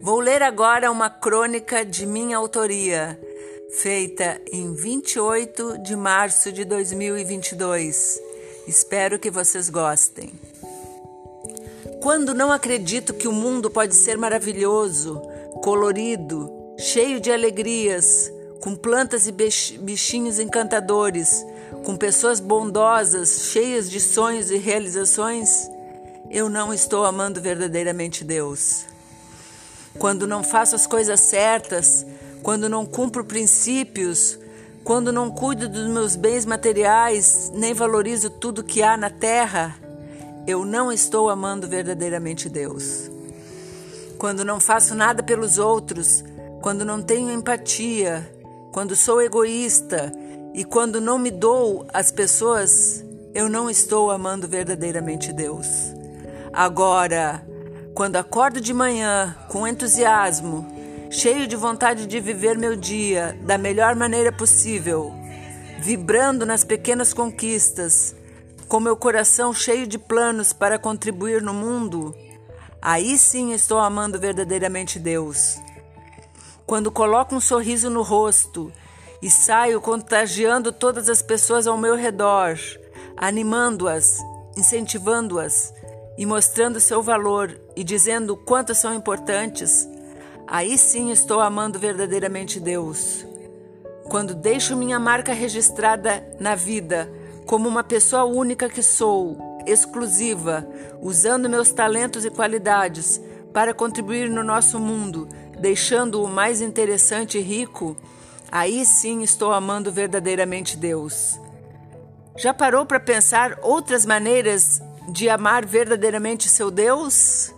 Vou ler agora uma crônica de minha autoria, feita em 28 de março de 2022. Espero que vocês gostem. Quando não acredito que o mundo pode ser maravilhoso, colorido, cheio de alegrias, com plantas e bichinhos encantadores, com pessoas bondosas, cheias de sonhos e realizações, eu não estou amando verdadeiramente Deus. Quando não faço as coisas certas, quando não cumpro princípios, quando não cuido dos meus bens materiais, nem valorizo tudo que há na terra, eu não estou amando verdadeiramente Deus. Quando não faço nada pelos outros, quando não tenho empatia, quando sou egoísta e quando não me dou às pessoas, eu não estou amando verdadeiramente Deus. Agora, quando acordo de manhã com entusiasmo, cheio de vontade de viver meu dia da melhor maneira possível, vibrando nas pequenas conquistas, com meu coração cheio de planos para contribuir no mundo, aí sim estou amando verdadeiramente Deus. Quando coloco um sorriso no rosto e saio contagiando todas as pessoas ao meu redor, animando-as, incentivando-as e mostrando seu valor e dizendo quanto são importantes, aí sim estou amando verdadeiramente Deus. Quando deixo minha marca registrada na vida como uma pessoa única que sou, exclusiva, usando meus talentos e qualidades para contribuir no nosso mundo, deixando-o mais interessante e rico, aí sim estou amando verdadeiramente Deus. Já parou para pensar outras maneiras de amar verdadeiramente seu Deus?